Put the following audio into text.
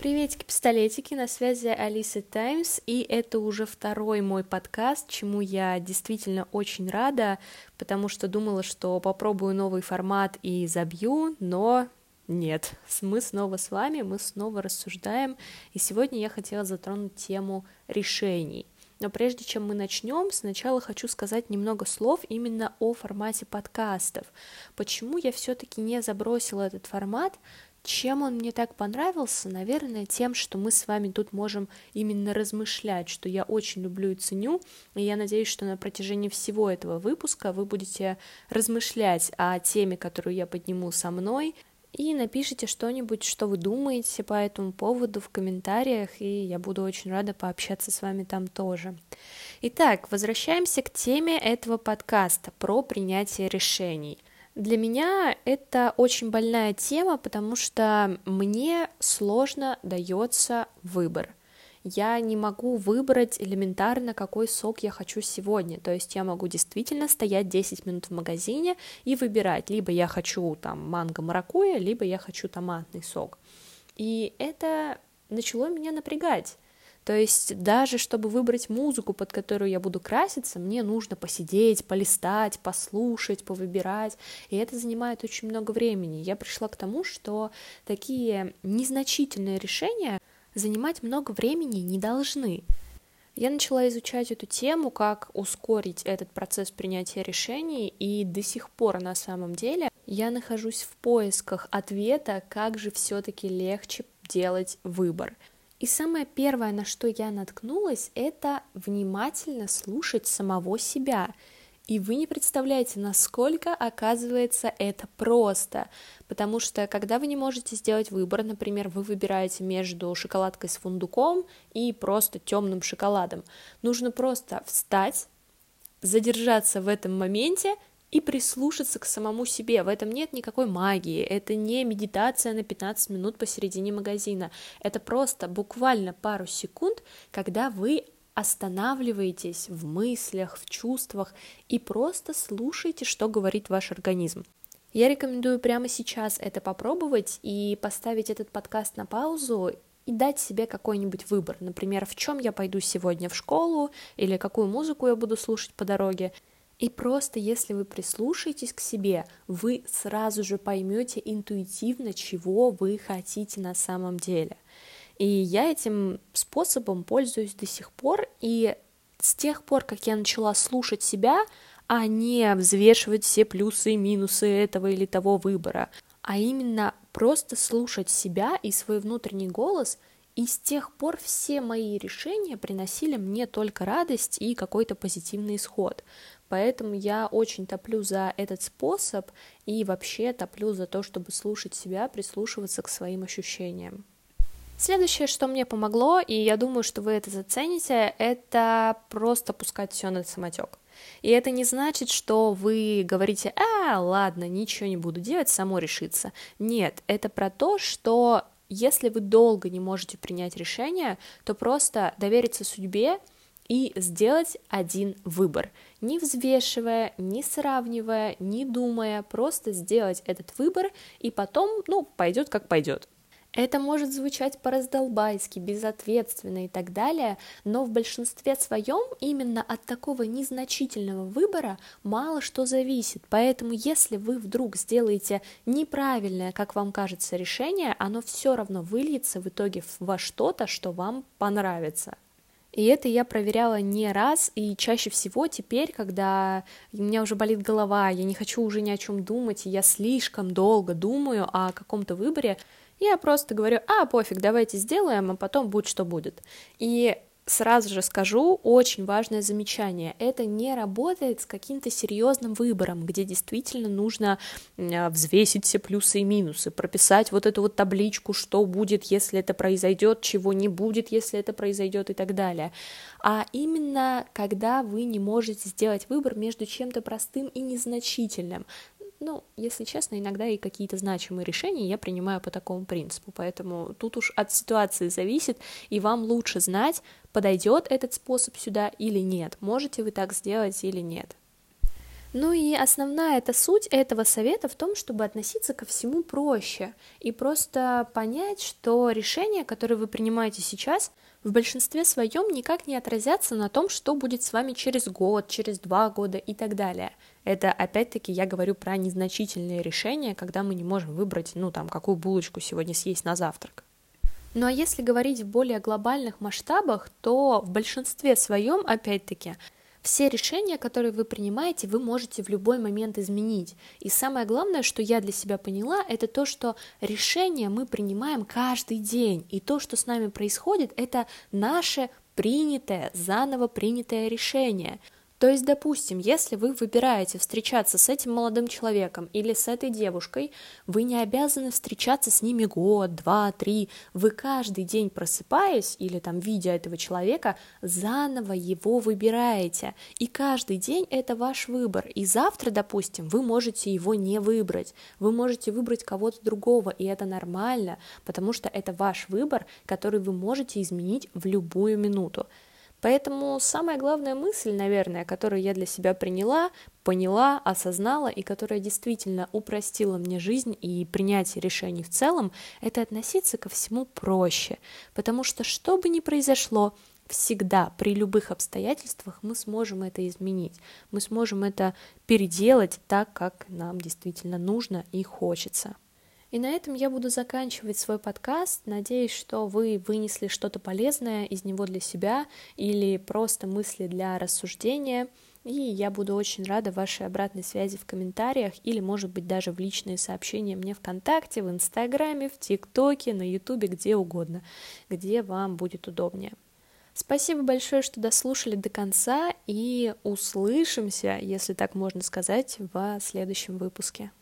Приветики, пистолетики, на связи Алиса Таймс, и это уже второй мой подкаст, чему я действительно очень рада, потому что думала, что попробую новый формат и забью, но нет, мы снова с вами, мы снова рассуждаем, и сегодня я хотела затронуть тему решений. Но прежде чем мы начнем, сначала хочу сказать немного слов именно о формате подкастов. Почему я все-таки не забросила этот формат? Чем он мне так понравился? Наверное, тем, что мы с вами тут можем именно размышлять, что я очень люблю и ценю, и я надеюсь, что на протяжении всего этого выпуска вы будете размышлять о теме, которую я подниму со мной, и напишите что-нибудь, что вы думаете по этому поводу в комментариях, и я буду очень рада пообщаться с вами там тоже. Итак, возвращаемся к теме этого подкаста про принятие решений – для меня это очень больная тема, потому что мне сложно дается выбор. Я не могу выбрать элементарно, какой сок я хочу сегодня. То есть я могу действительно стоять 10 минут в магазине и выбирать, либо я хочу там манго-маракуя, либо я хочу томатный сок. И это начало меня напрягать. То есть даже чтобы выбрать музыку, под которую я буду краситься, мне нужно посидеть, полистать, послушать, повыбирать, и это занимает очень много времени. Я пришла к тому, что такие незначительные решения занимать много времени не должны. Я начала изучать эту тему, как ускорить этот процесс принятия решений, и до сих пор на самом деле я нахожусь в поисках ответа, как же все-таки легче делать выбор. И самое первое, на что я наткнулась, это внимательно слушать самого себя. И вы не представляете, насколько оказывается это просто. Потому что когда вы не можете сделать выбор, например, вы выбираете между шоколадкой с фундуком и просто темным шоколадом, нужно просто встать, задержаться в этом моменте и прислушаться к самому себе. В этом нет никакой магии, это не медитация на 15 минут посередине магазина, это просто буквально пару секунд, когда вы останавливаетесь в мыслях, в чувствах и просто слушаете, что говорит ваш организм. Я рекомендую прямо сейчас это попробовать и поставить этот подкаст на паузу и дать себе какой-нибудь выбор, например, в чем я пойду сегодня в школу или какую музыку я буду слушать по дороге, и просто если вы прислушаетесь к себе, вы сразу же поймете интуитивно, чего вы хотите на самом деле. И я этим способом пользуюсь до сих пор, и с тех пор, как я начала слушать себя, а не взвешивать все плюсы и минусы этого или того выбора, а именно просто слушать себя и свой внутренний голос, и с тех пор все мои решения приносили мне только радость и какой-то позитивный исход. Поэтому я очень топлю за этот способ и вообще топлю за то, чтобы слушать себя, прислушиваться к своим ощущениям. Следующее, что мне помогло, и я думаю, что вы это зацените, это просто пускать все на самотек. И это не значит, что вы говорите, а, ладно, ничего не буду делать, само решится. Нет, это про то, что если вы долго не можете принять решение, то просто довериться судьбе и сделать один выбор, не взвешивая, не сравнивая, не думая, просто сделать этот выбор и потом, ну, пойдет как пойдет. Это может звучать по-раздолбайски, безответственно и так далее, но в большинстве своем именно от такого незначительного выбора мало что зависит. Поэтому если вы вдруг сделаете неправильное, как вам кажется, решение, оно все равно выльется в итоге во что-то, что вам понравится. И это я проверяла не раз, и чаще всего теперь, когда у меня уже болит голова, я не хочу уже ни о чем думать, и я слишком долго думаю о каком-то выборе, я просто говорю, а, пофиг, давайте сделаем, а потом будет, что будет. И сразу же скажу очень важное замечание. Это не работает с каким-то серьезным выбором, где действительно нужно а, взвесить все плюсы и минусы, прописать вот эту вот табличку, что будет, если это произойдет, чего не будет, если это произойдет и так далее. А именно, когда вы не можете сделать выбор между чем-то простым и незначительным. Ну, если честно, иногда и какие-то значимые решения я принимаю по такому принципу, поэтому тут уж от ситуации зависит, и вам лучше знать, подойдет этот способ сюда или нет, можете вы так сделать или нет. Ну и основная эта суть этого совета в том, чтобы относиться ко всему проще и просто понять, что решения, которые вы принимаете сейчас, в большинстве своем никак не отразятся на том, что будет с вами через год, через два года и так далее. Это, опять-таки, я говорю про незначительные решения, когда мы не можем выбрать, ну, там, какую булочку сегодня съесть на завтрак. Ну а если говорить в более глобальных масштабах, то в большинстве своем, опять-таки, все решения, которые вы принимаете, вы можете в любой момент изменить. И самое главное, что я для себя поняла, это то, что решения мы принимаем каждый день. И то, что с нами происходит, это наше принятое, заново принятое решение. То есть, допустим, если вы выбираете встречаться с этим молодым человеком или с этой девушкой, вы не обязаны встречаться с ними год, два, три. Вы каждый день просыпаясь или там видя этого человека, заново его выбираете. И каждый день это ваш выбор. И завтра, допустим, вы можете его не выбрать. Вы можете выбрать кого-то другого, и это нормально, потому что это ваш выбор, который вы можете изменить в любую минуту. Поэтому самая главная мысль, наверное, которую я для себя приняла, поняла, осознала и которая действительно упростила мне жизнь и принятие решений в целом, это относиться ко всему проще. Потому что что бы ни произошло, всегда при любых обстоятельствах мы сможем это изменить, мы сможем это переделать так, как нам действительно нужно и хочется. И на этом я буду заканчивать свой подкаст. Надеюсь, что вы вынесли что-то полезное из него для себя или просто мысли для рассуждения. И я буду очень рада вашей обратной связи в комментариях или, может быть, даже в личные сообщения мне ВКонтакте, в Инстаграме, в ТикТоке, на Ютубе, где угодно, где вам будет удобнее. Спасибо большое, что дослушали до конца, и услышимся, если так можно сказать, в следующем выпуске.